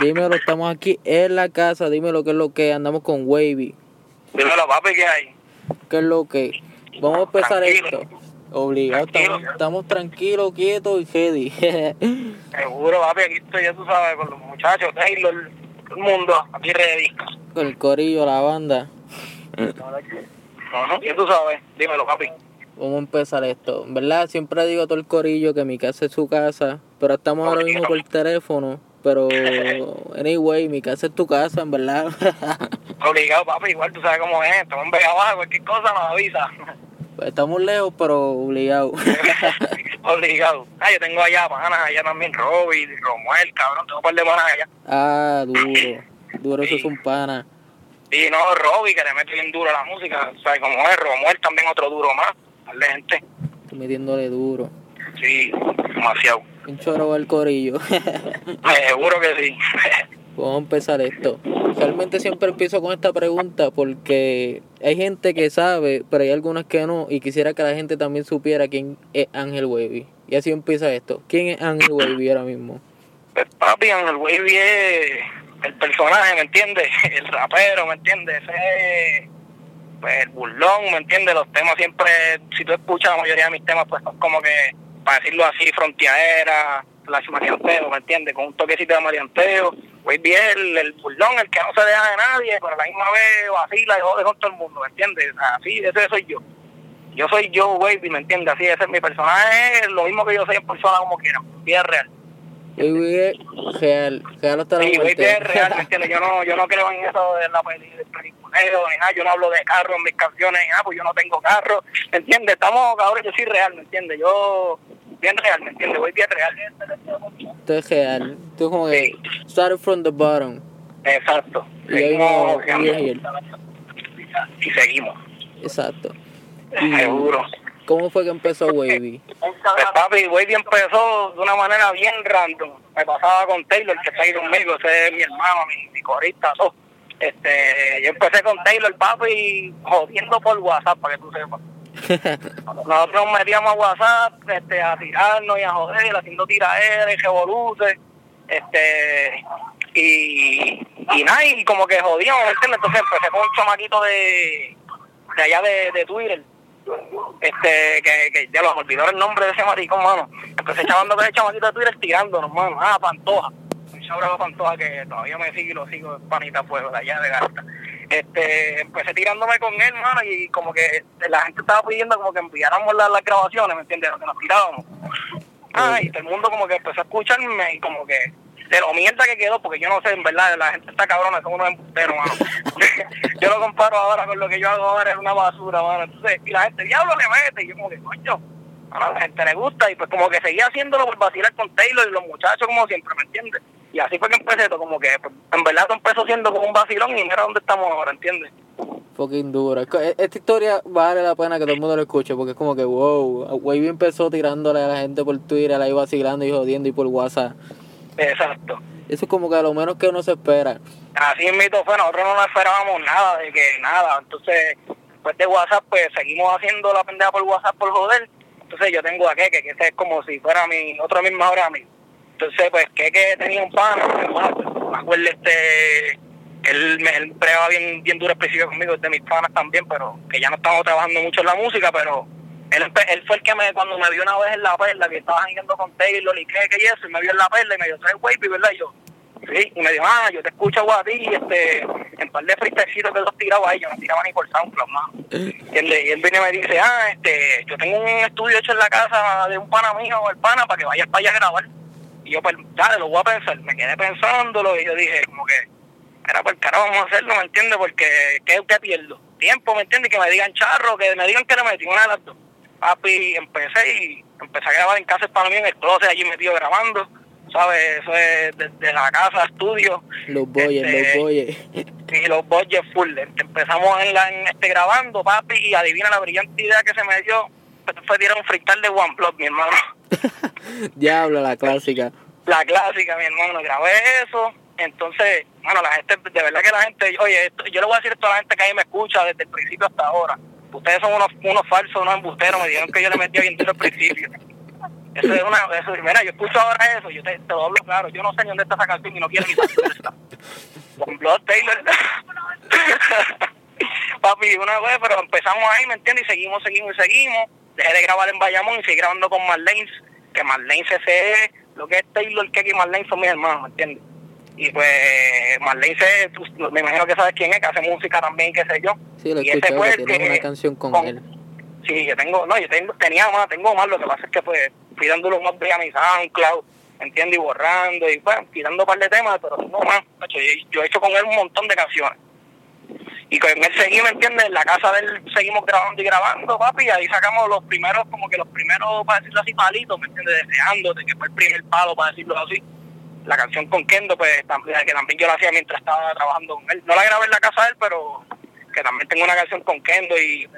Dímelo, estamos aquí en la casa. Dímelo qué es lo que andamos con Wavy. Dímelo, papi, ¿qué hay? ¿Qué es lo que? Vamos a empezar Tranquilo. esto. Obligado, Tranquilo. estamos, estamos tranquilos, quietos y ready. Seguro, papi, aquí estoy, ya tú sabes, con los muchachos, Taylor, todo el mundo, aquí ready. con el corillo, la banda. Ajá, Ya tú sabes, dímelo, papi. Vamos a empezar esto. En verdad, siempre digo a todo el corillo que mi casa es su casa, pero estamos ahora mismo por teléfono. Pero, anyway, mi casa es tu casa, en verdad. Obligado, papi, igual tú sabes cómo es, estamos en Vega Baja, cualquier cosa nos avisa. Pues estamos lejos, pero obligados. Obligado. Ah, yo tengo allá panas, allá también Robbie, Romuel, cabrón, tengo un par de panas allá. ah, duro. Duro, eso es un pana. Y no, Robbie, que le mete bien duro a la música, ¿sabes cómo es? Romuel también otro duro más, de gente. Estoy metiéndole duro. Sí, demasiado. Un choro al corillo. Eh, Seguro que sí. Vamos a empezar esto. Realmente siempre empiezo con esta pregunta porque hay gente que sabe, pero hay algunas que no, y quisiera que la gente también supiera quién es Ángel Wavy. Y así empieza esto. ¿Quién es Ángel Wavy ahora mismo? Pues, papi, Ángel Wavy es el personaje, ¿me entiendes? El rapero, ¿me entiendes? Ese es, pues, el burlón, ¿me entiendes? Los temas siempre, si tú escuchas la mayoría de mis temas, pues son como que, para decirlo así, frontiera, la marianteo, ¿me entiendes? Con un toquecito de marianteo. Wavy es el, el burlón, el que no se deja de nadie, pero a la misma vez vacila y jode con todo el mundo, ¿me entiendes? Así, ese soy yo. Yo soy yo, Wavy, ¿me entiendes? Así, ese es mi personaje, lo mismo que yo soy en persona como quiera, vida real. Wavy es real, real hasta la Sí, muerte. real, ¿me entiendes? Yo no, yo no creo en eso de la peli, del peliculeo, ni nada, yo no hablo de carro en mis canciones, ni nada, pues yo no tengo carro, ¿me entiendes? Estamos, cabrón, yo soy real, ¿me entiendes? Yo, bien real, ¿me entiendes? Wavy es real. Esto es real. Es como que started from the bottom. Exacto. Y ahí Seguimos no- ahí- Y seguimos, Exacto. Y- seguro. ¿Cómo fue que empezó Wavy? Pues papi, Wavy empezó de una manera bien random. Me pasaba con Taylor, que está ahí conmigo, ese es mi hermano, mi, mi corista, todo. Este, yo empecé con Taylor, papi, jodiendo por WhatsApp, para que tú sepas. Nosotros nos metíamos a WhatsApp este, a tirarnos y a joder, haciendo tiraderas y revoluces. Este, y, y nada, y como que jodíamos, ¿me entiendes? Entonces empecé con un chamaquito de, de allá de, de Twitter este, que, que ya los olvidó el nombre de ese maricón, mano. Empecé chavando con ese chamaquito de Twitter tirándonos, mano. Ah, Pantoja. Un chabrado Pantoja que todavía me sigue y lo sigo, panita fuego, de allá de Garta. Este, empecé tirándome con él, mano, y como que la gente estaba pidiendo como que enviáramos las, las grabaciones, ¿me entiendes? Lo que nos tirábamos. Ah, y todo el mundo como que empezó a escucharme y como que de lo que quedó, porque yo no sé, en verdad, la gente está cabrona, son unos embusteros, mano. yo lo comparo ahora con lo que yo hago ahora, es una basura, mano. Entonces, y la gente, diablo, le mete, y yo como que, coño, a la gente le gusta, y pues como que seguía haciéndolo por vacilar con Taylor y los muchachos, como siempre, ¿me entiendes? Y así fue que empecé, como que, pues, en verdad, empezó siendo como un vacilón y mira dónde estamos ahora, ¿entiendes? Fucking duro. E- Esta historia vale la pena que todo el mundo lo escuche porque es como que, wow, Wavy empezó tirándole a la gente por Twitter, ahí vacilando y jodiendo y por WhatsApp. Exacto. Eso es como que a lo menos que uno se espera. así en mito fue, nosotros no nos esperábamos nada, de que nada, entonces después de WhatsApp pues seguimos haciendo la pendeja por WhatsApp por joder, entonces yo tengo a Keke, que ese es como si fuera mi otro de mis mejores amigos, entonces pues Keke tenía un pan, me acuerdo este, él me él pregaba bien, bien duro específico conmigo, es de mis panas también, pero que ya no estamos trabajando mucho en la música, pero él, fue el que me, cuando me vio una vez en la perla, que estaba yendo con Taylor y Keke y eso, y me vio en la perla y me dijo, ¿sabes, Wavy, verdad? Y yo, Sí, y me dijo, ah, yo te escucho a ti, este, en par de freestylecitos que los tiraba ahí, yo no tiraba ni por SoundCloud, mano. Y él, y él viene y me dice, ah, este, yo tengo un estudio hecho en la casa de un pana mío, el pana, para que vayas para allá a grabar. Y yo, pues, dale, lo voy a pensar. Me quedé pensándolo y yo dije, como que, era por carajo vamos a hacerlo, ¿me entiendes? Porque, ¿qué, pierdo? Tiempo, ¿me entiendes? Que me digan charro, que me digan que le metí una de las dos. Papi, empecé y empecé a grabar en casa del pana mío, en el closet, allí metido grabando. ¿Sabes? Eso es desde la casa, estudio. Los boyes, Este, los boyes. y los budget full. Empezamos en, la, en este grabando, papi, y adivina la brillante idea que se me dio. Fue tirar un freestyle de OnePlus, mi hermano. Diablo, la clásica. La clásica, mi hermano. Grabé eso. Entonces, bueno, la gente, de verdad que la gente, oye, esto- yo le voy a decir esto a la gente que ahí me escucha desde el principio hasta ahora. Ustedes son unos, unos falsos, unos embusteros. Me dijeron que yo le metía bien desde el principio. Eso es una, eso, mira, yo escucho ahora eso, yo te, te lo hablo claro, yo no sé ni dónde está esa canción y no quiero ni saber. Con Blood Taylor. Papi, una vez, pero empezamos ahí, ¿me entiendes? Y seguimos, seguimos y seguimos. Dejé de grabar en Bayamón y seguí grabando con Marlene, que Marlene se es lo que es Taylor, que y Marlene son mis hermanos, ¿me entiendes? Y pues Marlene se, me imagino que sabes quién es, que hace música también, qué sé yo. Sí, lo Y ese escuché, fue que tienes una canción con, con- él. Sí, yo tengo, no, yo tengo, tenía más, tengo más, lo que pasa es que pues fui dándole un update a mi SoundCloud, ¿entiendes? Y borrando, y pues, tirando un par de temas, pero no más, yo, yo he hecho con él un montón de canciones. Y con él seguí, ¿me entiendes? En la casa de él seguimos grabando y grabando, papi, y ahí sacamos los primeros, como que los primeros, para decirlo así, palitos, ¿me entiendes? Deseándote, que fue el primer palo, para decirlo así. La canción con Kendo, pues, también, que también yo la hacía mientras estaba trabajando con él. No la grabé en la casa de él, pero que también tengo una canción con Kendo y,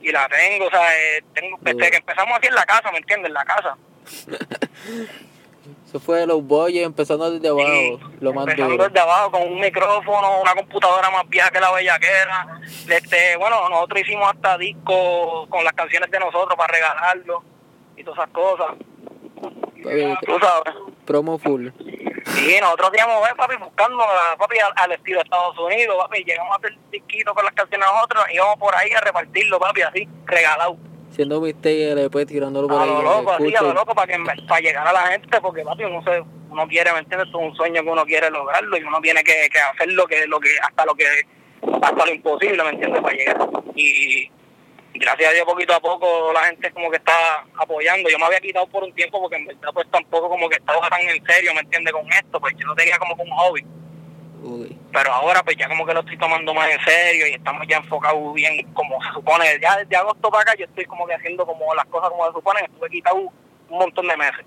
y la tengo, o sea, eh, tengo, desde que empezamos así en la casa, ¿me entiendes? En la casa. Eso fue de los boys empezando desde abajo, lo más empezando duro. desde abajo con un micrófono, una computadora más vieja que la bellaquera. Este, bueno, nosotros hicimos hasta discos con las canciones de nosotros para regalarlo y todas esas cosas. Tú sabes. promo full. Sí, nosotros íbamos, eh, papi, buscando a- papi, al, al estilo de Estados Unidos, papi, llegamos a hacer disquitos con las canciones nosotros, íbamos por ahí a repartirlo, papi, así, regalado. Siendo mixtape LP, tirándolo por A ahí. lo loco, así, a lo loco, para, que, para llegar a la gente, porque, papi, uno, se, uno quiere, ¿me entiendes? Es un sueño que uno quiere lograrlo y uno tiene que, que hacer lo que, lo que, hasta lo que, hasta lo imposible, ¿me entiendes? Para llegar. Y, y gracias a Dios, poquito a poco, la gente como que está apoyando. Yo me había quitado por un tiempo porque en verdad, pues tampoco como que estaba tan en serio, ¿me entiendes? Con esto, pues yo lo tenía como como un hobby. Uy, Pero ahora pues ya como que lo estoy tomando más en serio y estamos ya enfocados bien como se supone. Ya desde agosto para acá yo estoy como que haciendo como las cosas como se supone. Estuve quitado un montón de meses.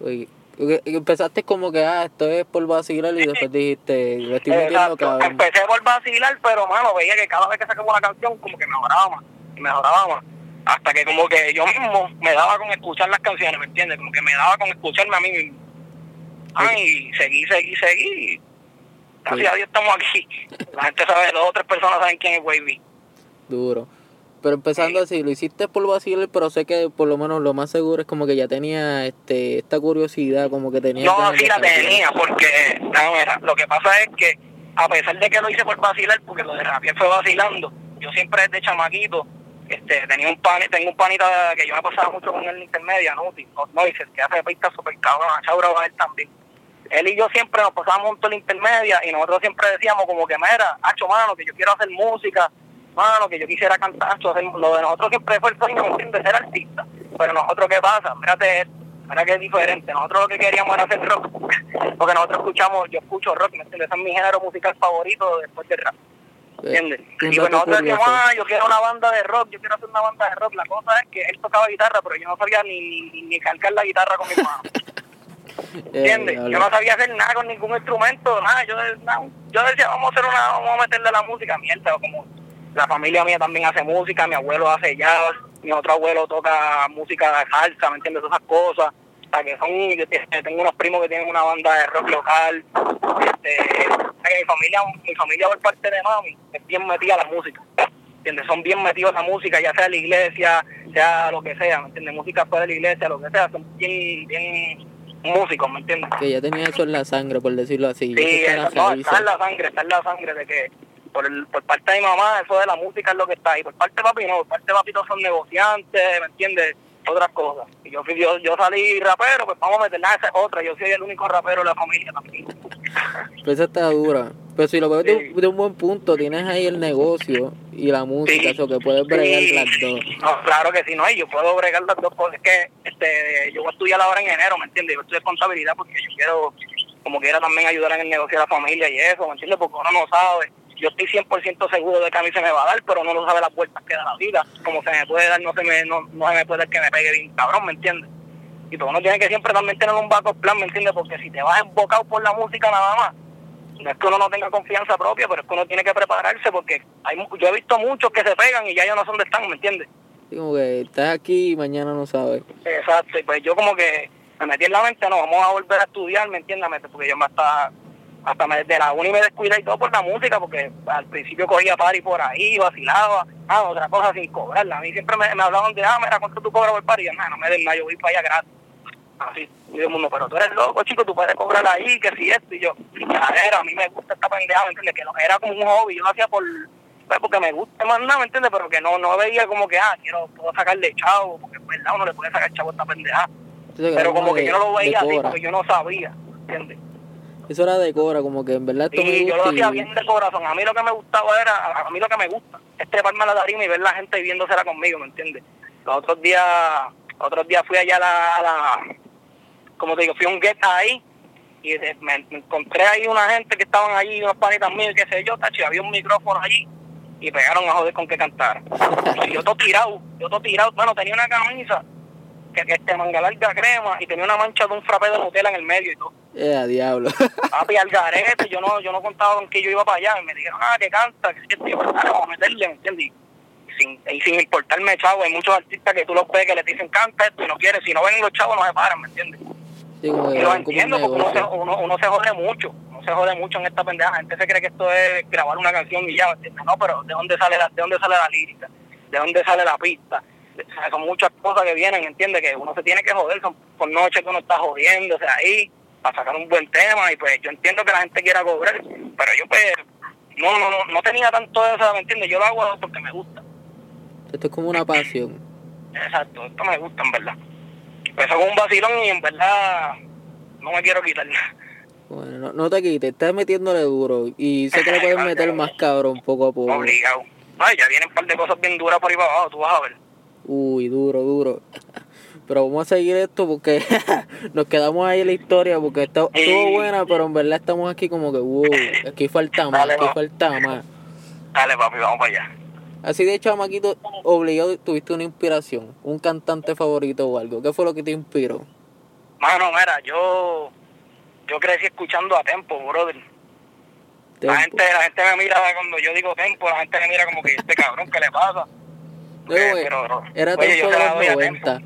uy. Empezaste como que, ah, esto es por vacilar y después dijiste, lo estoy metiendo Exacto. cabrón. Empecé por vacilar, pero mano, veía que cada vez que sacaba una canción como que mejoraba más, y mejoraba más. Hasta que como que yo mismo me daba con escuchar las canciones, ¿me entiendes? Como que me daba con escucharme a mí mismo. Ay, seguí, seguí, seguí. Gracias a Dios estamos aquí. La gente sabe, dos o tres personas saben quién es Wavy. Duro. Pero empezando así, lo hiciste por vacilar, pero sé que por lo menos lo más seguro es como que ya tenía este esta curiosidad, como que tenía... No, sí la tenía, porque, no, mira, lo que pasa es que, a pesar de que lo hice por vacilar, porque lo de Rapier fue vacilando, yo siempre desde chamaquito, este, tenía un pan, tengo un panita que yo me pasaba mucho con él en intermedia, ¿no? No, dice que hace pistas super cabrón, a Chaura él también. Él y yo siempre nos pasábamos juntos en la intermedia y nosotros siempre decíamos como que, mira, hacho, mano, que yo quiero hacer música, mano, que yo quisiera cantar, hacho, lo de nosotros siempre fue el sueño, ¿me entiendes? Ser artista. Pero nosotros, ¿qué pasa? Mírate esto. Mira que es diferente. Nosotros lo que queríamos era hacer rock. Porque nosotros escuchamos, yo escucho rock, ¿me entiendes? Ese es mi género musical favorito después del rap. ¿Entiendes? Eh, Y nosotros decíamos, curioso. ah, yo quiero una banda de rock, yo quiero hacer una banda de rock. La cosa es que él tocaba guitarra, pero yo no sabía ni, ni, ni cargar la guitarra con mi mano. Eh, ¿Entiendes? diablo. Yo no sabía hacer nada con ningún instrumento, nada. Yo, no, yo decía, vamos a hacer una, vamos a meterle la música, mierda, como la familia mía también hace música, mi abuelo hace jazz, mi otro abuelo toca música de salsa, ¿me entiendes? Todas esas cosas. Sea, que son, yo te- tengo unos primos que tienen una banda de rock local. Este, mi familia, mi familia por parte de mami es bien metida a la música. ¿Entiendes? Son bien metidos a la música, ya sea la iglesia, sea lo que sea, ¿me entiendes? Música fuera de la iglesia, lo que sea, son bien, bien músicos, ¿me entiendes? Que ya tenía eso en la sangre, por decirlo así. Sí, eso está en no, está la sangre, está en la sangre de que por, el, por parte de mi mamá eso de la música es lo que está ahí. Por parte de papi no, por parte de papi todos son negociantes, ¿me entiendes? Otras cosas. Y yo, yo, yo salí rapero, pues vamos a meterla a esa es otra. Yo soy el único rapero de la familia también. Pero esa está dura. Pero si lo ves de, Sí. un- de un buen punto, tienes ahí el negocio y la música, Sí. eso que puedes bregar Sí. las dos. No, claro que sí, no, y yo puedo bregar las dos cosas. Es que este, yo voy a estudiar ahora en enero, ¿me entiendes? Yo estudio contabilidad porque yo quiero, como quiera, también ayudar en el negocio de la familia y eso, ¿me entiendes? Porque uno no sabe. Yo estoy 100% seguro de que a mí se me va a dar, pero uno no sabe las vueltas que da la vida. Como se me puede dar, no se me, no, no se me puede dar que me pegue bien cabrón, ¿me entiendes? Y pues uno tiene que siempre también tener un backup plan, ¿me entiendes? Porque si te vas embocado por la música nada más, no es que uno no tenga confianza propia, pero es que uno tiene que prepararse porque hay, yo he visto muchos que se pegan y ya ellos no son de están, ¿me entiendes? Así como que estás aquí y mañana no sabes. Exacto, y pues yo como que me metí en la mente, no, vamos a volver a estudiar, ¿me entiendes? Porque yo me hasta, hasta me, de la uni me descuidé y todo por la música, porque al principio cogía party por ahí, vacilaba, ah, otra cosa sin cobrarla. A mí siempre me, me hablaban de, ah, mira, ¿cuánto tú cobras por party? Y yo, "Nah, no me den nada, yo voy para allá gratis. así, y todo el mundo, pero tú eres loco, chico, tú puedes cobrar ahí, que si esto, y yo, era, a mí me gusta esta pendeja, ¿me entiendes? Que no, era como un hobby, yo lo hacía por, pues, porque me gusta más nada, ¿me entiendes? Pero que no, no veía como que, ah, quiero, puedo sacarle chavo, porque pues, verdad uno le puede sacar chavo a esta pendeja. Pero como que yo no lo veía así, porque yo no sabía, ¿entiendes? Eso era de cobra, como que en verdad esto Sí, yo lo hacía bien de corazón. A mí lo que me gustaba era, a mí lo que me gusta es treparme a la tarima y ver la gente viéndosela conmigo, ¿me entiendes? Los otros días, otros días fui allá a la, a la como te digo, fui a un get ahí y me, encontré ahí una gente que estaban allí, unos panitas míos, qué sé yo, tacho, había un micrófono allí y pegaron a joder con que cantar. Y yo todo tirado, yo todo tirado, bueno, tenía una camisa que, este manga larga crema y tenía una mancha de un frappé de Nutella en el medio y todo. Eh, diablo. Papi, al garete, yo no, yo no contaba con que yo iba para allá. Y me dijeron, ah, que canta, que si tío, vamos a meterle, ¿me entiendes? Y sin, y sin importarme, chavo, hay muchos artistas que tú los ves que les dicen canta esto y no quieren. Si no ven los chavos, no se paran, ¿me entiendes? Sí, y lo entiendo porque uno se, uno, uno se jode mucho. Uno se jode mucho en esta pendeja. La gente se cree que esto es grabar una canción y ya, ¿me entiendes? No, pero ¿de dónde sale la, de dónde sale la lírica? ¿De dónde sale la pista? O sea, son muchas cosas que vienen, ¿entiendes? Que uno se tiene que joder, son por noche que uno está jodiendo, o sea, ahí, para sacar un buen tema, y pues yo entiendo que la gente quiera cobrar, pero yo pues, no, no, no, no tenía tanto eso, ¿me entiendes? Yo lo hago porque me gusta, Esto es como una pasión. exacto, esto me gusta en verdad. Empezó con un vacilón y en verdad no me quiero quitar. Bueno, no, no te quites, estás metiéndole duro. Y sé que le puedes meter más cabrón poco a poco. Obligado. Ay, ya vienen un par de cosas bien duras por ahí para abajo, tú vas a ver. Uy, duro, duro. Pero vamos a seguir esto porque nos quedamos ahí en la historia porque está, estuvo buena, pero en verdad estamos aquí como que, wow, aquí falta más, Dale, aquí va. falta más. Dale, papi, vamos para allá. Así de chamaquito, obligado, tuviste una inspiración, un cantante favorito o algo. ¿Qué fue lo que te inspiró? Mano, mira, yo, yo crecí escuchando a Tempo, brother. La gente, la gente me mira cuando yo digo Tempo, la gente me mira como que este cabrón, ¿qué le pasa? Eh, pero, era oye, yo de se la los doy a 90.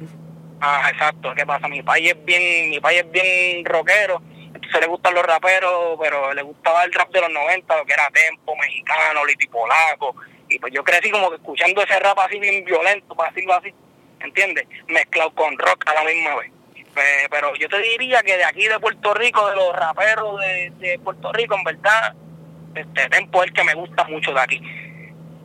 Ah, exacto, ¿qué pasa? Mi país es bien, mi país es bien rockero, entonces le gustan los raperos, pero le gustaba el rap de los 90, lo que era Tempo, mexicano, Liti Polaco, y pues yo crecí como que escuchando ese rap así bien violento, para decirlo así, ¿entiendes? Mezclado con rock a la misma vez. Pe- Pero yo te diría que de aquí de Puerto Rico, de los raperos de, de Puerto Rico, en verdad, este Tempo es el que me gusta mucho de aquí.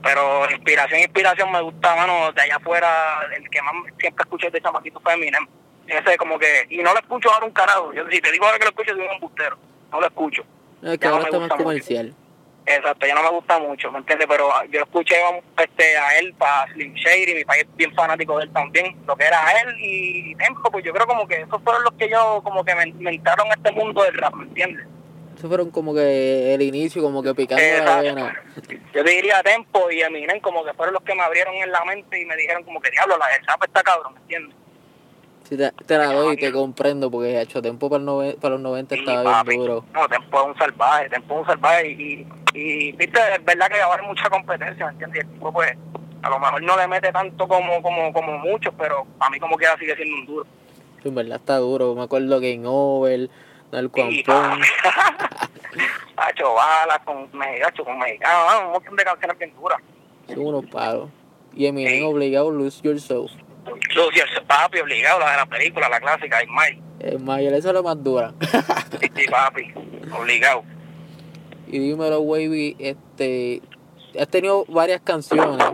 Pero inspiración, inspiración me gusta, mano, de allá afuera, el que más siempre escuché de chamaquito fue Eminem. Ese como que, y no lo escucho ahora un carajo. Yo si te digo ahora que lo escucho, soy un embustero. No lo escucho. No, es que Ya no ahora me está más gusta mucho. comercial. Exacto, ya no me gusta mucho, ¿me entiendes? Pero yo escuché este, a él para Slim Shady, mi país bien fanático de él también, lo que era él y Tempo, pues yo creo como que esos fueron los que yo como que me inventaron este mundo del rap, ¿me entiendes? Fueron como que el inicio, como que picando la vena. Yo te diría Tempo y Eminem como que fueron los que me abrieron en la mente y me dijeron como que diablo, la del está cabrón, ¿me entiendes? Sí, te, te la doy y te comprendo porque hecho tiempo para, el nove- para los 90 Sí, estaba papi. bien duro. No, Tempo es un salvaje, Tempo es un salvaje y, y, viste, es verdad que ahora hay mucha competencia, ¿me entiendes? Y el tipo pues a lo mejor no le mete tanto como como como muchos, pero a mí como quiera sigue siendo un duro. Sí, en verdad está duro. Me acuerdo Game Over, Narco Y, Ampón. Hacho balas con mexicanos, con mexicanos, ah, un montón de canciones bien duras. Son unos pagos. Y Eminem Sí. obligado Lose Yourself. Lucio, el papi, obligado, la de la película, la clásica, y Mike, Es Mayer, esa es la más dura. sí, sí, papi, obligado. y dímelo, Wavy, este, has tenido varias canciones,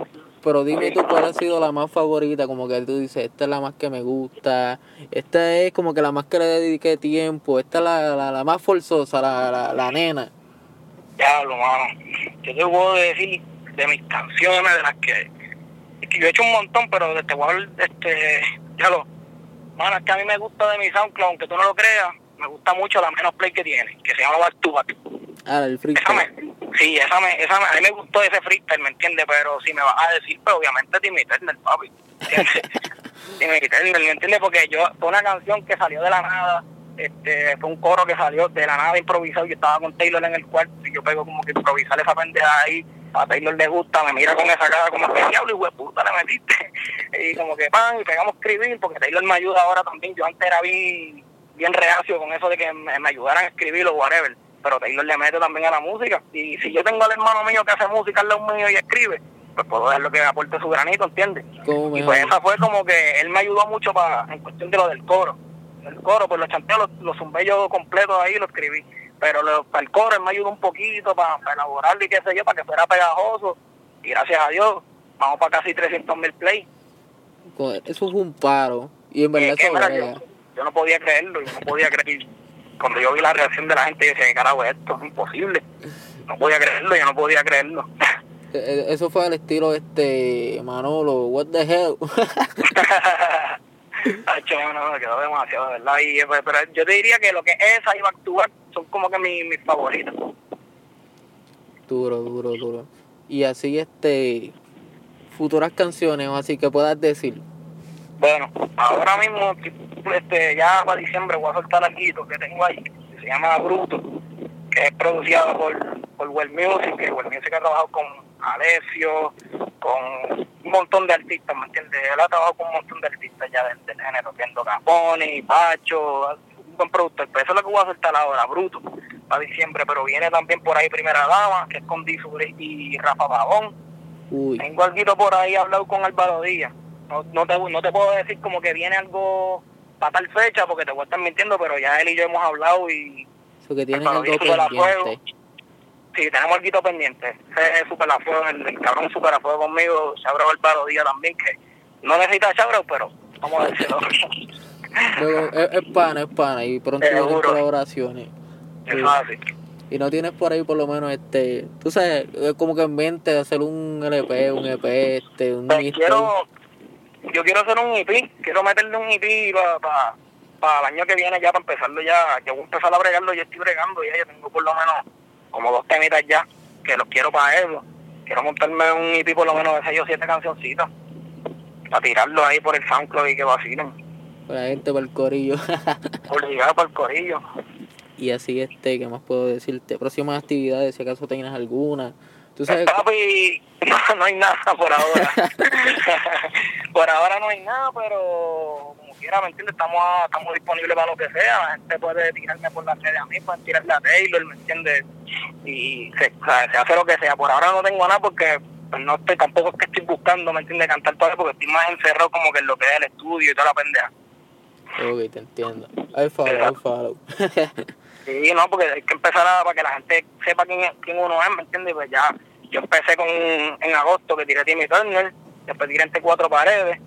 pero dime tú cuál ha sido la más favorita, como que tú dices, esta es la más que me gusta, esta es como que la más que le dediqué tiempo, esta es la, la, la más forzosa, la, la, la nena. Diablo, mano. Yo te puedo decir de mis canciones, de las que. Es que yo he hecho un montón, pero de- te voy a hablar, este. Ya lo. Mano, es que a mí me gusta de mi SoundCloud, aunque tú no lo creas, me gusta mucho la menos play que tiene, que se llama Back to Back. Ah, Esa me, sí, esa me, esa me- a mí me gustó ese freestyle, ¿me entiendes? Pero si me vas a decir, pues obviamente Timmy Turner, papi. Timmy Turner, ¿me entiendes? Porque yo, fue una canción que salió de la nada, este, fue un coro que salió de la nada improvisado, yo estaba con Taylor en el cuarto y yo pego como que improvisar esa pendeja ahí, a Taylor le gusta, me mira con esa cara como que diablo y puta le metiste. Y como que pan, y pegamos a escribir, porque Taylor me ayuda ahora también, yo antes era bien, bien reacio con eso de que me, me ayudaran a escribir o whatever pero Taylor le mete también a la música. Y si yo tengo al hermano mío que hace música al lado mío y escribe, pues puedo dejarlo que aporte su granito, ¿entiendes? ¿Cómo Y pues esa fue como que él me ayudó mucho para en cuestión de lo del coro. el coro, pues los chanteos, los, zumbé yo completos ahí, lo escribí. Pero lo- para el coro él me ayudó un poquito para, para elaborarlo y qué sé yo, para que fuera pegajoso. Y gracias a Dios, vamos para casi 300 mil play. Co- Eso fue un paro. Y en verdad Eh, que, eso yo, yo no podía creerlo, yo no podía creer. Cuando yo vi la reacción de la gente, yo decía, ¿qué carajo es esto? Es imposible. No podía creerlo, yo no podía creerlo. E- e- Eso fue al estilo este Manolo, what the hell. Hacho, no, me quedó demasiado, de ¿verdad? Y, pues, pero yo te diría que lo que esa iba a actuar son como que mi- mis favoritos. duro, duro, duro. Y así este futuras canciones o así que puedas decir. Bueno, ahora mismo, este, ya para diciembre voy a soltar algo que tengo ahí, que se llama Bruto, que es producido por, por Well Music, que Well Music ha trabajado con Alessio, con un montón de artistas, ¿me entiendes? Él ha trabajado con un montón de artistas ya del, del género, viendo Capone, Pacho, un buen productor, pero eso es lo que voy a soltar ahora, Bruto, para diciembre, pero viene también por ahí Primera Dama, que es con Dizuri y Rafa Pavón, Uy, tengo algo por ahí hablado con Álvaro Díaz. No, no, te, no te puedo decir como que viene algo para tal fecha porque te voy a estar mintiendo, pero ya él y yo hemos hablado y eso que tienen algo pendiente. Sí, tenemos algo pendiente. Ese es super a fuego, el, el cabrón super a fuego conmigo. Abrió Álvaro Díaz también, que no necesita chabro, pero vamos a decirlo. Luego, es, es pana, es pana y pronto vienen Seguro. colaboraciones. Es así. Y no tienes por ahí por lo menos este, tú sabes, es como que en mente hacer un LP, un EP, este, un Pues quiero, yo quiero hacer un EP, quiero meterle un EP para para el año que viene ya, para empezarlo ya, que voy a empezar a bregarlo, yo estoy bregando ya, yo tengo por lo menos como dos temitas ya, que los quiero para eso. Quiero montarme un EP por lo menos de seis o siete cancioncitas, para tirarlo ahí por el SoundCloud y que vacilen, Para la gente, para el corillo. obligado por el corillo. y así este, ¿qué más puedo decirte? Próximas actividades, si acaso tengas alguna. Tú sabes, Papi, no, no hay nada por ahora. por ahora no hay nada, pero como quiera, ¿me entiendes? Estamos, a- estamos disponibles para lo que sea. La gente puede tirarme por las redes a mí, pueden tirarle a Taylor, ¿me entiendes? Y se, o sea, se hace lo que sea. Por ahora no tengo nada porque pues, no estoy, tampoco es que estoy buscando, ¿me entiendes? Cantar todavía porque estoy más encerrado como que en lo que es el estudio y toda la pendeja. ok, te entiendo. I follow, I follow. Sí, no, porque hay que empezar a, para que la gente sepa quién, quién uno es, ¿me entiendes? Pues ya, yo empecé con en agosto que tiré Timmy Turner, después tiré entre cuatro paredes,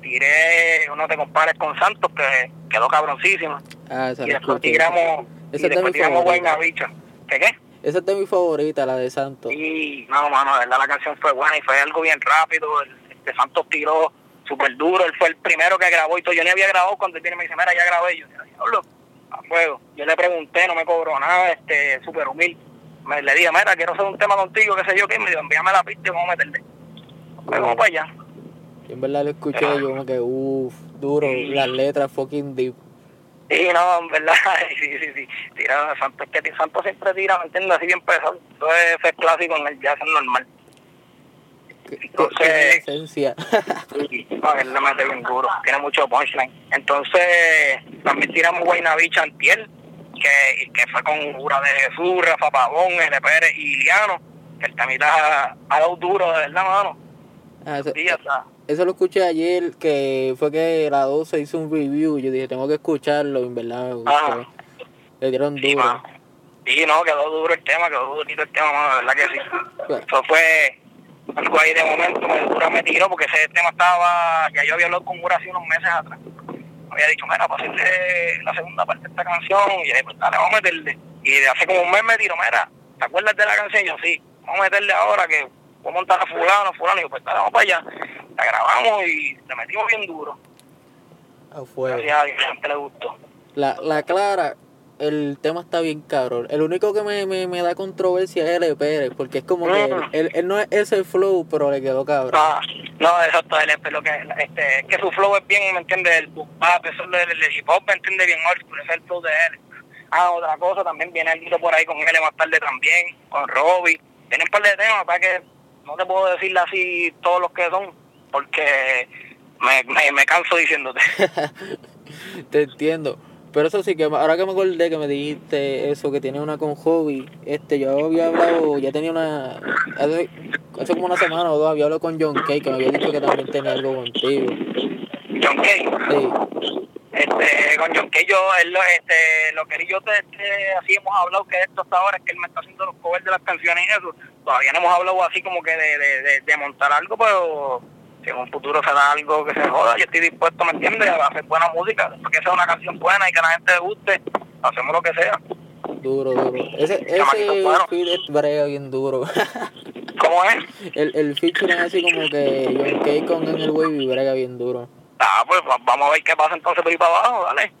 tiré uno te compares con Santos que quedó cabroncísima, ah, esa y la después tiramos, y Esa es de después tiramos. Buena Bicha. ¿Qué qué? Esa es de mi favorita, la de Santos. Y no, mano, de verdad la canción fue buena y fue algo bien rápido, el, este Santos tiró súper duro, él fue el primero que grabó y todo, yo ni había grabado cuando él viene y me dice, mira, ya grabé, yo, diablo, a fuego. Yo le pregunté, no me cobró nada, este, súper humilde. Me, le dije, mira, quiero hacer un tema contigo, qué sé yo, qué, me dijo, envíame la pista y vamos a meterle. Vamos para allá. Y en verdad lo escuché yo como que, uff, duro, las letras fucking deep. Sí, no, en verdad, sí, sí, sí. Tira, Santos, es que Santos siempre tira, ¿me entiendes? Así bien pesado. Eso es, clásico en el jazz, es normal. Entonces- esencia. Sí, no, él le mete bien duro, tiene mucho punchline. Entonces, también tiramos Guayna Bicha Antiel, que, que fue con Jura de Jesús, Rafa Pavón, L. Pérez y Iliano, que el temita ha, ha dado duro, de verdad, mano. Ah, eso, lo escuché ayer, que fue que la 12 hizo un review. Yo dije, tengo que escucharlo, en verdad me gustó. Ajá. Le dieron sí, duro. Sí, no, quedó duro el tema, quedó durito el tema, mano, de verdad que sí. Eso fue algo ahí de momento, me, Jura me tiró, porque ese tema estaba, ya yo había hablado con hace unos meses atrás. Había dicho, mira, para hacerle la segunda parte de esta canción, y dije, pues dale, vamos a meterle. Y de hace como un mes me tiró, mira, ¿te acuerdas de la canción? Yo, sí, vamos a meterle ahora que voy a montar a fulano, fulano, y yo, pues dale, vamos para allá. La grabamos y le metimos bien duro. A fuego. Gracias a Dios, a la gente le gustó. La, la Clara, el tema está bien cabrón. El único que me, me, me da controversia es L. Pérez, porque es como que él, Mm. él, él no es ese flow, pero le quedó cabrón. No, no, exacto, él es lo que este, es que su flow es bien, ¿me entiendes? El bap, eso es el, el hip hop, ¿me entiendes? Bien old school, ese es el flow de él. Ah, otra cosa, también viene algo por ahí con él más tarde también, con Robbie. Tienen un par de temas, para que no te puedo decirle así todos los que son, porque me, me, me canso diciéndote. Te entiendo. Pero eso sí que ahora que me acordé que me dijiste eso, que tiene una con hobby, este yo había hablado, ya tenía una, hace, hace como una semana o dos había hablado con John Kay, que me había dicho que también tenía algo contigo. John Kay, Sí, este, con John Kay, yo, él, lo- este, lo que él y yo te, así hemos hablado que esto hasta ahora es que él me está haciendo los covers de las canciones y eso. Todavía no hemos hablado así como que de, de, de, de montar algo, pero si en un futuro se da algo que se joda, yo estoy dispuesto, ¿me entiendes?, a hacer buena música, después que sea una canción buena y que a la gente le guste, hacemos lo que sea. Duro, duro. Ese, ese bueno. feed es brega bien duro. ¿Cómo es? el, el featuring así como que John Kay con el wavy brega bien duro. Ah, pues va- vamos a ver qué pasa entonces por ahí para abajo, dale.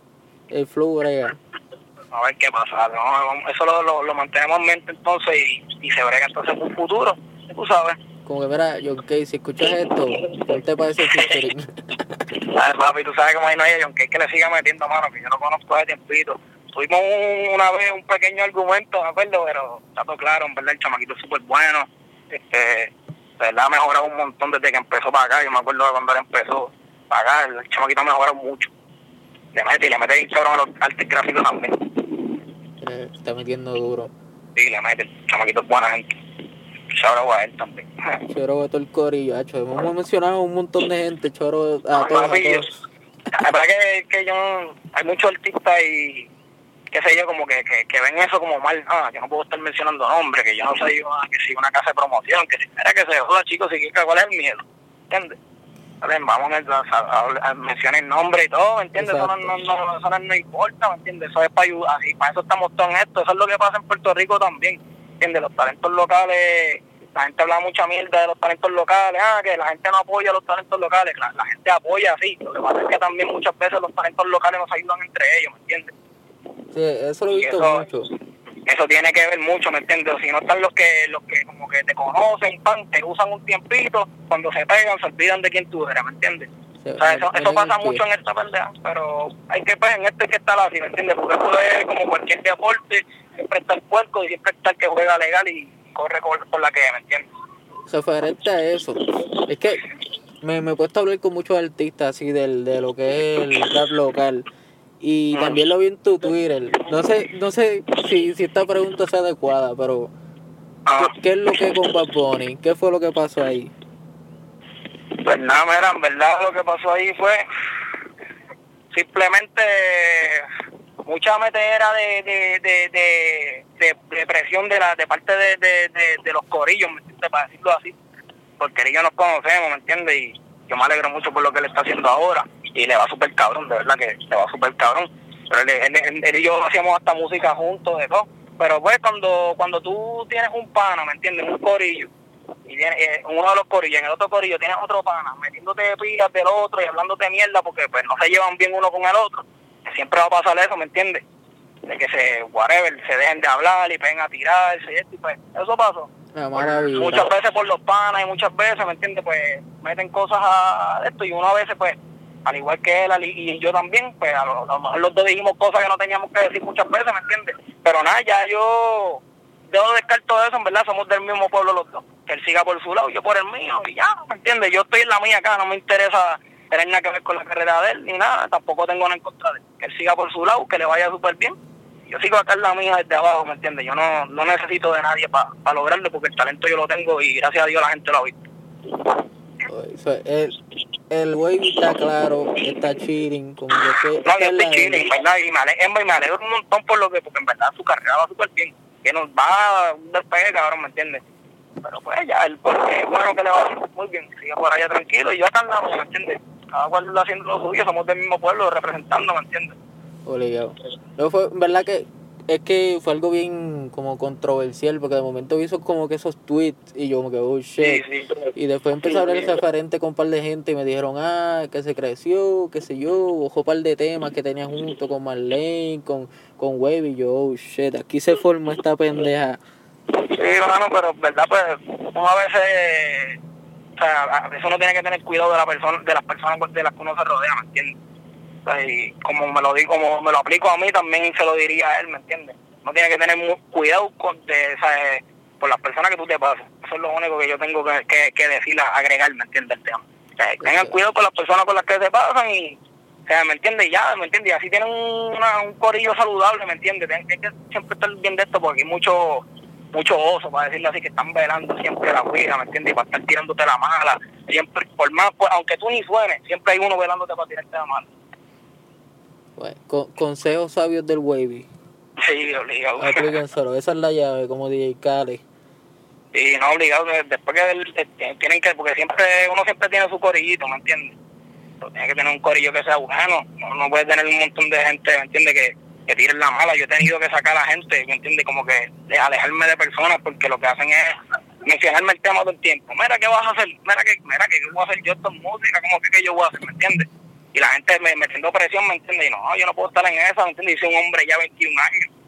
El flow brega. A ver qué pasa. No, eso lo, lo, lo mantenemos en mente entonces y, y se brega entonces en un futuro, tú sabes. Como que mira, John Kay, si escuchas esto, ponte para ese featuring. Ay, papi, tú sabes cómo ahí no hay John Kay que le siga metiendo mano, que yo no conozco hace tiempito. Tuvimos un- una vez un pequeño argumento, me acuerdo, pero está todo claro, en verdad el chamaquito es súper bueno. Este, de verdad ha mejorado un montón desde que empezó para acá. Yo me acuerdo de cuando él empezó acá, el chamaquito ha mejorado mucho. Le mete y le mete bien cabrón a los artes gráficos también. Eh, Está metiendo duro. Sí, le mete, el chamaquito es buena gente. Shout a él también. Choro de todo el corillo, hacho. Hemos mencionado a un montón de gente, choro a todos, a Papi, todos. La verdad que, que yo, hay muchos artistas y qué sé yo, como que, que, que ven eso como mal, ah, yo no puedo estar mencionando nombres, que yo no sé yo, ah, que si una casa de promoción, que si era que se joda chicos, si cuál es el miedo, ¿entiendes? Vamos a, a, a, a mencionar el nombre y todo, ¿me entiendes? Eso no, no, no, eso no, importa, ¿me entiendes? Eso es para ayudar, así, para eso estamos todos en esto, eso es lo que pasa en Puerto Rico también, ¿entiendes? Los talentos locales, la gente habla mucha mierda de los talentos locales, ah, que la gente no apoya a los talentos locales, la, la gente apoya, sí, lo que pasa es que también muchas veces los talentos locales no se ayudan entre ellos, ¿me entiendes? Sí, eso lo he visto eso- mucho. Eso tiene que ver mucho, ¿me entiendes? Si no están los que, los que como que te conocen, pan, te usan un tiempito, cuando se pegan se olvidan de quién tú eres, ¿me entiendes? Se- O sea, eso, eso pasa mucho en esta pelea, pero hay que, pues, en esto hay que estar así, ¿me entiendes? Porque esto es como cualquier deporte, siempre está el puerco y siempre está el que juega legal y corre por, por la que, ¿me entiendes? referente a eso, es que me, me he puesto a hablar con muchos artistas así del, de lo que es el rap local. Y también lo vi en tu Twitter. No sé, no sé si, si esta pregunta es adecuada, pero Ah, ¿qué, qué es lo que con Bad Bunny? ¿Qué fue lo que pasó ahí? pues nada, mira, en verdad lo que pasó ahí fue simplemente mucha metera de, de, de, de, presión de la de parte de, de, de, de los corillos, ¿me entiendes? Para decirlo así, porque ellos nos conocemos, ¿me entiendes? Y yo me alegro mucho por lo que él está haciendo ahora y le va súper cabrón, de verdad que le va súper cabrón. Pero él, él- él- y yo hacíamos hasta música juntos, de todo. Pero pues cuando cuando tú tienes un pana, ¿me entiendes? Un corillo y viene eh, uno de los corillos, en el otro corillo tienes otro pana, metiéndote pilas del otro y hablándote mierda porque pues no se llevan bien uno con el otro. Siempre va a pasar eso, ¿me entiendes? De que se, whatever, se dejen de hablar y peguen a tirarse y esto, y pues eso pasó. Maravilla. Muchas veces por los panas y muchas veces, ¿me entiendes? Pues meten cosas a esto y uno a veces pues, al igual que él y yo también, pues a lo, a lo mejor los dos dijimos cosas que no teníamos que decir muchas veces, ¿me entiendes? Pero nada, ya yo yo descarto de eso, en verdad, somos del mismo pueblo los dos. Que él siga por su lado, yo por el mío, y ya, ¿me entiendes? Yo estoy en la mía acá, no me interesa tener nada que ver con la carrera de él, ni nada, tampoco tengo nada en contra de él. Que él siga por su lado, que le vaya súper bien. Yo sigo acá en la mía desde abajo, ¿me entiendes? Yo no, no necesito de nadie para lograrlo, porque el talento yo lo tengo y gracias a Dios la gente lo ha visto. El, el wave está claro, está chilling, como que No, está yo en la estoy chilling, ¿verdad? Y me alegro, me alegro un montón por lo que, porque en verdad su carrera va súper bien. Que nos va un despegue, cabrón, ¿me entiendes? Pero pues ya, el porque bueno que le va muy bien, sigue por allá tranquilo y yo acá andamos, ¿me entiendes? Cada cual está haciendo lo suyo, somos del mismo pueblo, representando, ¿me entiendes? Obligado. Luego fue, en verdad que es que fue algo bien como controversial, porque de momento hizo como que esos tweets y yo como que, oh shit. sí. Y después empecé a hablar el referente con un par de gente y me dijeron, ah, que se creció, qué sé yo, ojo un par de temas que tenía junto con Marlene, con, con Wave y yo, oh shit, aquí se formó esta pendeja. Sí, hermano, pero verdad, pues, uno a veces, o sea, a veces uno tiene que tener cuidado de la persona, de las personas de las que uno se rodea, ¿me entiendes? Y como me lo digo, como me lo aplico a mí, también se lo diría a él, ¿me entiendes? Uno tiene que tener mu- cuidado con, de, sea, eh, por las personas que tú te pasas. Eso es lo único que yo tengo que, que, que decir, agregar, ¿me entiendes? El tema. O sea, tengan cuidado con las personas con las que se pasan y, o sea, ¿me entiendes? Ya, ¿me entiendes? Y así tienen un, una- un corillo saludable, ¿me entiendes? Tienen que, que siempre estar bien de esto porque hay mucho mucho oso, para decirlo así, que están velando siempre la vida, ¿me entiendes? Y para estar tirándote la mala. Siempre, por más, pues, aunque tú ni suenes, siempre hay uno velándote para tirarte la mala. Bueno, con- consejos sabios del Wavy. Sí, obligado. Aplíquenselo. Esa es la llave, como DJ Khaled. Y no obligado, de- después que el- eh, tienen que, porque siempre, uno siempre tiene su corillito, ¿me entiendes? Pero tiene que tener un corillo que sea bueno, no, no puede tener un montón de gente, ¿me entiendes? Que, que tiren la mala. Yo he tenido que sacar a la gente, ¿me entiendes? Como que de alejarme de personas porque lo que hacen es mencionarme el tema todo el tiempo. Mira, ¿qué vas a hacer? Mira, que mira ¿qué voy a hacer yo esto en música? ¿Cómo que, que yo voy a hacer? ¿Me entiendes? Y la gente me metiendo presión, ¿me entiendes? Y no, yo no puedo estar en esa, ¿me entiendes? Yo soy un hombre ya 21 años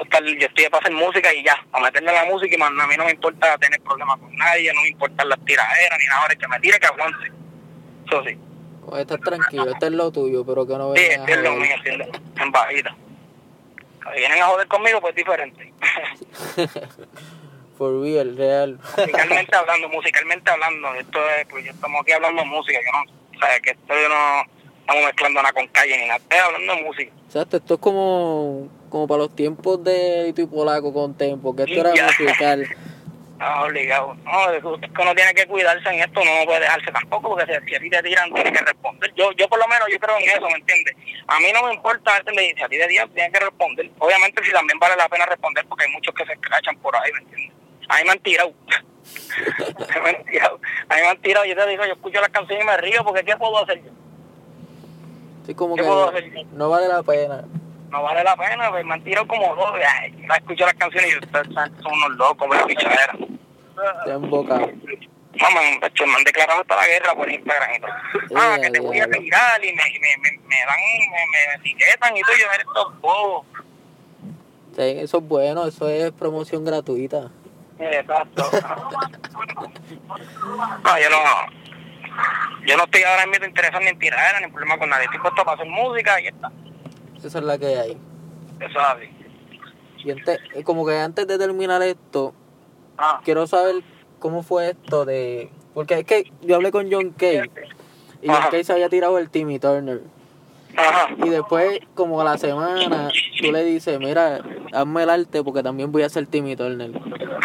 pues, tal, yo estoy para hacer música y ya, a meterle la música y man, a mí no me importa tener problemas con nadie, no me importan las tiraderas ni nada, ahora que me tire que aguante. Eso sí, Pues estás tranquilo, este es lo tuyo, pero que no sí, vengas es lo mío, sí, en bajita. Si vienen a joder conmigo, pues diferente. For real, real. musicalmente hablando, musicalmente hablando, esto es, pues yo estamos aquí hablando de música, yo no, o sea, que esto yo no estamos mezclando nada con calle ni nada, estoy hablando de música. Exacto, esto es como, como para los tiempos de Lito y Polaco con Tempo, que esto era Ya. musical. Ah, obligado. No, es que uno tiene que cuidarse en esto, no puede dejarse tampoco, porque si, si a ti te tiran, tienes que responder. Yo yo por lo menos, yo creo en eso, ¿me entiendes? A mí no me importa, ¿entiendes? si a ti te tiran, tienes que responder. Obviamente, si también vale la pena responder, porque hay muchos que se escrachan por ahí, ¿me entiendes? A mí me han tirado. Me han tirado. A mí me han tirado. Yo te digo, yo escucho las canciones y me río, porque ¿qué puedo hacer yo? Sí, como ¿Qué puedo que hacer? no vale la pena. No vale la pena, pues me han tirado como dos. Yo escucho las canciones y ustedes son unos locos, pero pichadera. Te han embocado. Mamá, macho, me han declarado hasta la guerra por Instagram y todo. Ah, que te voy a tirar y me, me, me, me dan, me, etiquetan y todo. Yo, eres estos bobos. Sí, eso es bueno, eso es promoción gratuita. Exacto. No, yo no. Yo no estoy ahora mismo interesado ni en tiradera ni en problema con nadie. Estoy puesto para hacer música y ya está. Esa es la que hay. Eso es así. Y antes, como que antes de terminar esto, Ah, quiero saber cómo fue esto de... Porque es que yo hablé con John Kay y John. Kay se había tirado el Timmy Turner. Ajá. Y después, como a la semana, tú le dices, mira, hazme el arte porque también voy a hacer Timmy Turner.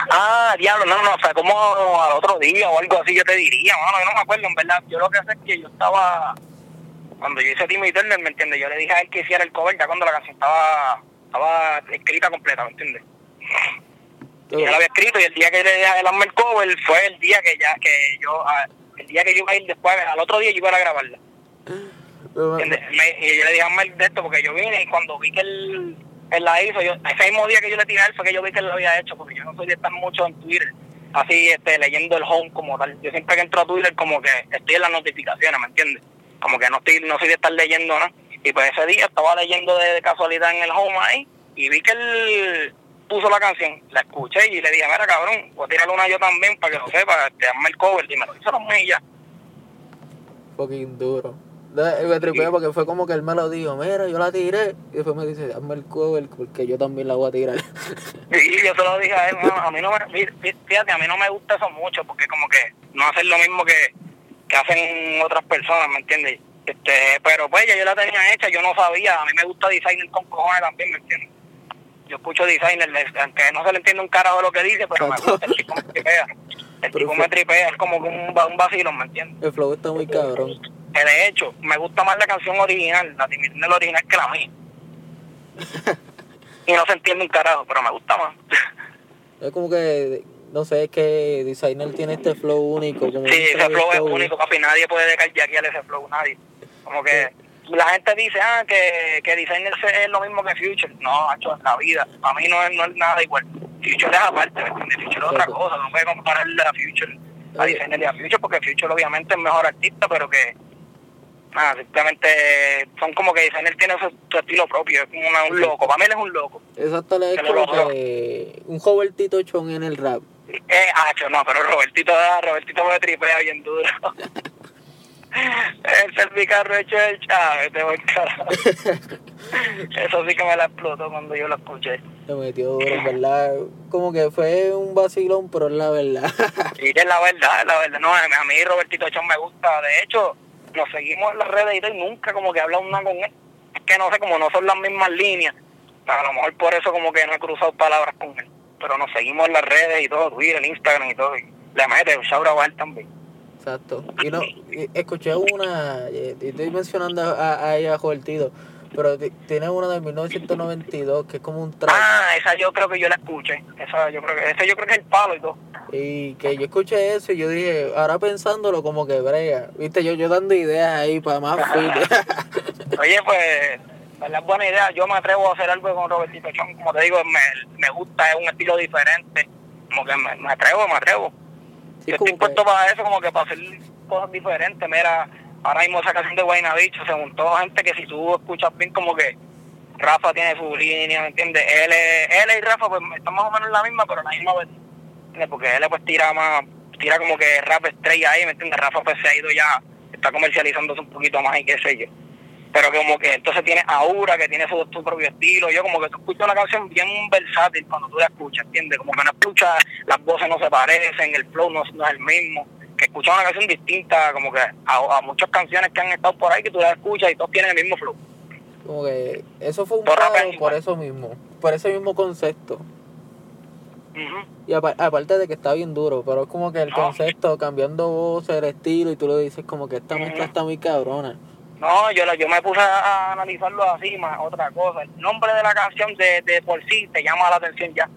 Ah, diablo, no, no, o sea, como al otro día o algo así yo te diría, mano, yo no me acuerdo, en verdad. Yo lo que sé es que yo estaba, cuando yo hice Timmy Turner, ¿me entiendes? Yo le dije a él que hiciera el cover ya cuando la canción estaba, estaba escrita completa, ¿me entiendes? Yo la había escrito y el día que le él hazme el cover fue el día que ya, que yo, ah, el día que yo iba a ir después, al otro día yo iba a ir a grabarla. Y yo le dije hazme el de esto porque yo vine y cuando vi que él, él la hizo, yo, ese mismo día que yo le tiré a él fue que yo vi que él lo había hecho porque yo no soy de estar mucho en Twitter así este leyendo el home como tal. Yo siempre que entro a Twitter como que estoy en las notificaciones, ¿me entiendes? Como que no estoy no soy de estar leyendo nada. Y pues ese día estaba leyendo de, de casualidad en el home ahí y vi que él puso la canción, la escuché y le dije, mira cabrón, voy a tirarle una yo también para que lo sepa, te hazme el cover, y me lo hizo los millas. Fucking duro. Me tripeo porque fue como que él me lo dijo, mira, yo la tiré. Y después me dice, hazme el cover porque yo también la voy a tirar. Y yo se lo dije a él, "Mano, a mí no me, fí- fíjate, a mí no me gusta eso mucho, porque como que no hacen lo mismo que, que hacen otras personas, ¿me entiendes? Este, pero pues ya yo la tenía hecha, yo no sabía, a mí me gusta designer con cojones también, ¿me entiendes? Yo escucho designer, aunque no se le entiende un carajo lo que dice, pero me gusta, el tipo me tripea. El fue- me tripea, es como que un, un vacilón, ¿me entiendes? El flow está muy cabrón. Que de hecho, me gusta más la canción original, la Timmy original que la mía. y no se entiende un carajo, pero me gusta más. Es como que, no sé, es que Designer tiene este flow único. Como Sí, ese flow es único, papi. Nadie puede descarjaquear ese flow, nadie. Como que la gente dice, ah, que, que Designer es lo mismo que Future. No, en la vida. A mí no es, no es nada igual. Future es aparte, ¿me entiendes? Future es otra cosa. No puede compararle a Future, a. Designer y a Future, porque Future obviamente es mejor artista, pero que, nada, simplemente son como que Designer tiene su, su estilo propio. Es como una- un loco. Para mí él es un loco. Exacto, es como logró. que un Robertito Chon en el rap. Eh, hacho, no, pero Robertito, ah, Robertito me tripea bien duro. El servicarro hecho el chave, te voy carajo. Eso sí que me la explotó cuando yo lo escuché. Se metió duro, en ¿verdad? Como que fue un vacilón, pero es la verdad. Y es la verdad, es la verdad. No, a mí Robertito Chon me gusta. De hecho, nos seguimos en las redes y todo, y nunca como que he hablado nada con él. Es que no sé, como no son las mismas líneas. A lo mejor por eso como que no he cruzado palabras con él. Pero nos seguimos en las redes y todo, Twitter, Instagram y todo. Y le mete, shout out a él también. Exacto. Y no, escuché una, y estoy mencionando a, a ella, Robertito, Pero ti- tiene una de 1992 que es como un track. Ah, esa yo creo que yo la escuché. Esa yo creo que, ese yo creo que es el palo y todo. Y que yo escuché eso y yo dije, ahora pensándolo como que brega. Viste, yo, yo dando ideas ahí para más. Oye, pues, es buena idea. Yo me atrevo a hacer algo con Robertito Chon. Como te digo, me, me gusta, es un estilo diferente. Como que me, me atrevo, me atrevo. Sí, Yo estoy que- puesto para eso, como que para hacer cosas diferentes. Mira, ahora mismo esa canción de Guaynabicho se juntó gente que si tú escuchas bien, como que Rafa tiene su línea, ¿me entiendes? Él, él y Rafa pues están más o menos en la misma, pero en la misma vez. ¿entiendes? Porque él pues tira más, tira como que rap estrella ahí, ¿me entiendes? Rafa pues se ha ido ya, está comercializándose un poquito más y qué sé yo. Pero como que entonces tiene Aura, que tiene su, su propio estilo. Yo como que tú escuchas una canción bien versátil cuando tú la escuchas, ¿entiendes? Como que no escuchas, las voces no se parecen, el flow no, no es el mismo. Que escuchas una canción distinta, como que a, a muchas canciones que han estado por ahí que tú las escuchas y todos tienen el mismo flow. Como que eso fue un Por por eso mismo, por ese mismo concepto. Y apa- aparte de que está bien duro, pero es como que el No. concepto, cambiando voces, el estilo, y tú lo dices como que esta mezcla está muy cabrona. No, yo, la- yo me puse a, analizarlo así, más otra cosa. El nombre de la canción de, de por sí te llama la atención ya.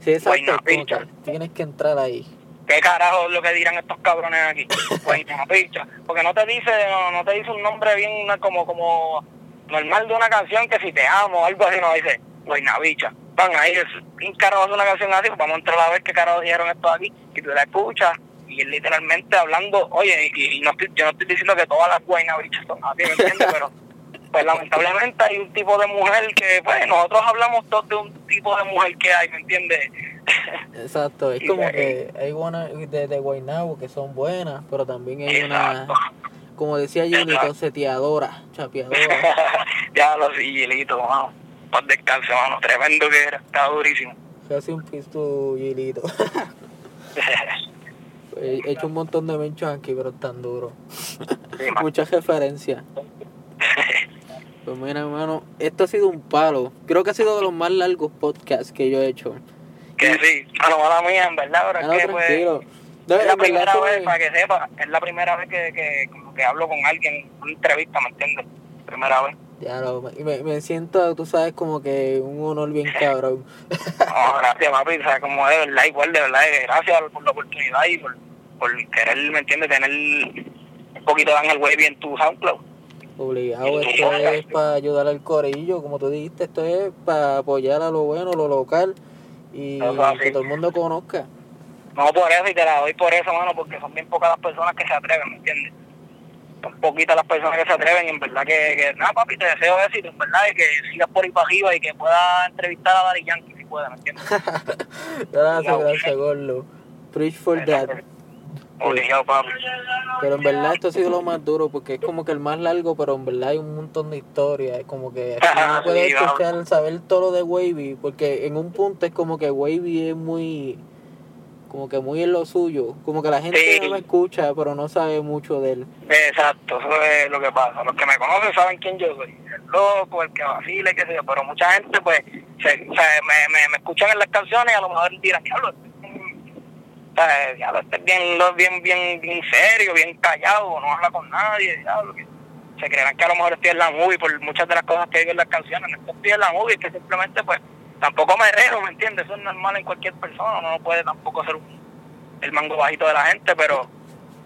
Sí, exacto, Guayna es como Picha. que tienes que entrar ahí. ¿Qué carajo es lo que dirán estos cabrones aquí? Guayna Picha. Porque no te dice, no, no te dice un nombre bien como, como normal de una canción que si te amo o algo así, no dice Guayna Picha. Van ahí, ¿quién carajo hace una canción así? Pues vamos a entrar a ver qué carajo dijeron esto aquí. Y tú la escuchas y literalmente hablando, oye, y, y no estoy, yo no estoy diciendo que todas las Guayna Bichas son así, ¿me entiendes? Pero pues lamentablemente hay un tipo de mujer que, pues nosotros hablamos todos de un tipo de mujer que hay, ¿me entiendes? Exacto, es como que hay una de, de Guaynabo que son buenas, pero también hay una, como decía Julito, Exacto. seteadora, chapeadora. ya los sigilitos, mano. Paz descanse, mano. Tremendo que era. Está durísimo. Casi un pisto Julito. He hecho un montón de menchos aquí, pero tan duro. Sí. Muchas referencias. Pues mira, hermano, esto ha sido un palo. Creo que ha sido de los más largos podcasts que yo he hecho. que sí. A lo mala mía, en verdad, pero Ah, no, es que pues. No, es la verdad primera vez, me- para que sepa, es la primera vez que, que, como que hablo con alguien en una entrevista, ¿me entiendes? Primera vez. Ya lo, me, me- siento, tú sabes, como que un honor bien cabrón. No, gracias, papi. O sea, como de verdad, igual, de verdad, gracias por la oportunidad y por, por querer, ¿me entiendes? Tener un poquito de Ángel Wavy en tu SoundCloud. Obligado, esto es para ayudar al corillo, como tú dijiste, esto es para apoyar a lo bueno, lo local y que todo el mundo conozca. No por eso, y te la doy por eso, mano, porque son bien pocas las personas que se atreven, ¿me entiendes? Son poquitas las personas que se atreven y en verdad que, que nada, papi, te deseo éxito, en verdad, y que sigas por ahí para arriba y que puedas entrevistar a Daddy Yankee si puedes, ¿me entiendes? Gracias, gracias, Gordo. Preach for that. Obligado, papi. Pero en verdad esto ha sido lo más duro porque es como que el más largo, pero en verdad hay un montón de historias. Es como que aquí no puedes escuchar, saber todo lo de Wavy, porque en un punto es como que Wavy es muy, como que muy en lo suyo. Como que la gente Sí. no lo escucha, pero no sabe mucho de él. Exacto, eso es lo que pasa. Los que me conocen saben quién yo soy. El loco, el que vacila, qué sé yo. Pero mucha gente, pues, se, se- me, me, me escuchan en las canciones y a lo mejor dirán, diablo, este es un- o sea, bien, bien, bien, serio, bien callado, no habla con nadie, diablo. Que se creerán que a lo mejor estoy en la movie por muchas de las cosas que digo en las canciones. No estoy en la movie, que simplemente, pues, tampoco me rejo, ¿me entiendes? Eso es normal en cualquier persona. Uno no puede tampoco ser un- el mango bajito de la gente, pero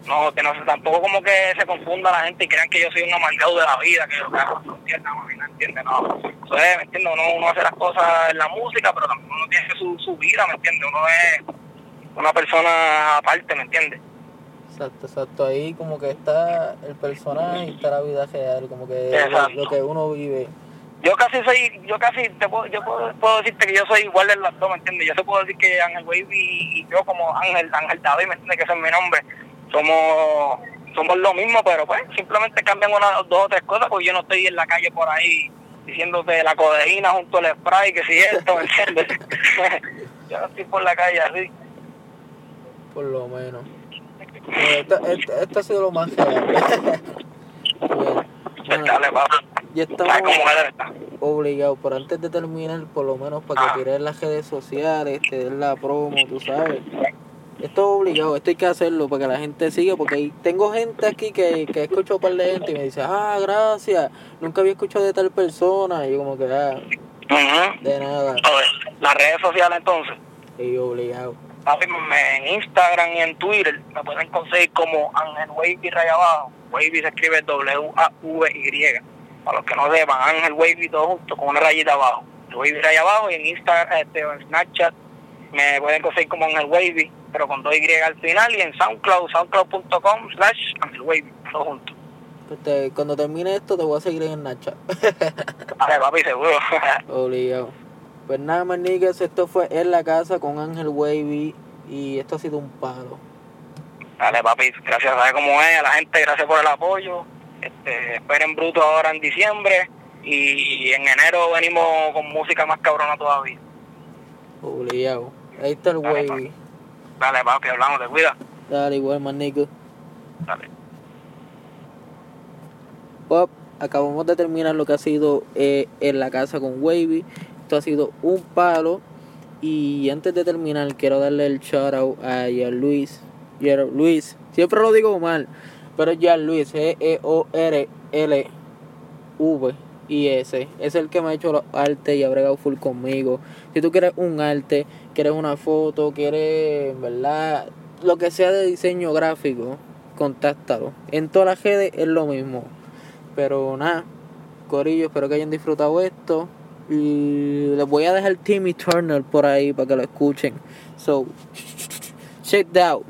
no, que no tampoco como que se confunda la gente y crean que yo soy un amargado de la vida, que yo hago no entiendes, no, no entiende, no. Eso es, ¿me entiendes? Uno, uno hace las cosas en la música, pero también uno tiene su, su vida, ¿me entiendes? Uno es una persona aparte, ¿me entiendes? Exacto, exacto. Ahí como que está el personaje y está la vida real, como que lo, que uno vive. Yo casi soy, yo casi te puedo, yo puedo, puedo decirte que yo soy igual de las dos, ¿me entiendes? Yo te puedo decir que Ángel Wavy y, y yo como Ángel, Ángel David, ¿me entiendes? Que ese es mi nombre. Somos, somos lo mismo, pero pues simplemente cambian una, dos o tres cosas porque yo no estoy en la calle por ahí diciéndote la codeína junto al spray, que si esto, ¿me entiendes? yo no estoy por la calle así. Por lo menos. Esto, esto, esto ha sido lo más real. Bueno, papá. ya ¿Sabes cómo estamos es esta? obligados, pero antes de terminar, por lo menos para que Ah. tires las redes sociales, te den la promo, tú sabes. Esto es obligado, esto hay que hacerlo para que la gente siga, porque tengo gente aquí que, que escucho un par de gente y me dice, ah, gracias, nunca había escuchado de tal persona, y yo como que, ah, Ujú. de nada, Las redes sociales entonces. y obligado. Papi, en Instagram y en Twitter me pueden conseguir como Ángel Wavy raya abajo. Wavy se escribe W-A-V-Y. Para los que no sepan, Ángel Wavy todo junto con una rayita abajo. Wavy raya abajo y en Instagram, este, o en Snapchat me pueden conseguir como Ángel Wavy, pero con dos Y al final y en SoundCloud, soundcloud.com slash Ángel Wavy, todo junto. Pues te- cuando termine esto te voy a seguir en Nacha. Vale, papi, seguro. obligado. Pues nada más, niggas, esto fue En la Casa con Ángel Wavy, y esto ha sido un palo. Dale, papi, gracias, ¿sabes cómo es? A la gente, gracias por el apoyo. Este, esperen Bruto ahora en diciembre y en enero venimos con música más cabrona todavía. Obligado. Ahí está el Dale, Wavy. Dale, papi, hablamos, te cuida. Dale, igual, más niggas. Dale. Pop, acabamos de terminar lo que ha sido eh, en la casa con Wavy. Esto ha sido un palo. Y antes de terminar, quiero darle el shout out a Jan Luis. Jan Luis, siempre lo digo mal, pero Jan Luis, E E-O-R-L-V-I-S. Es el que me ha hecho los artes y ha bregado full conmigo. Si tú quieres un arte, quieres una foto, quieres, ¿verdad? Lo que sea de diseño gráfico, contáctalo. En todas las redes es lo mismo. Pero nada, Corillo, espero que hayan disfrutado esto. Les voy a dejar Timmy Turner por ahí para que lo escuchen. So, check it out.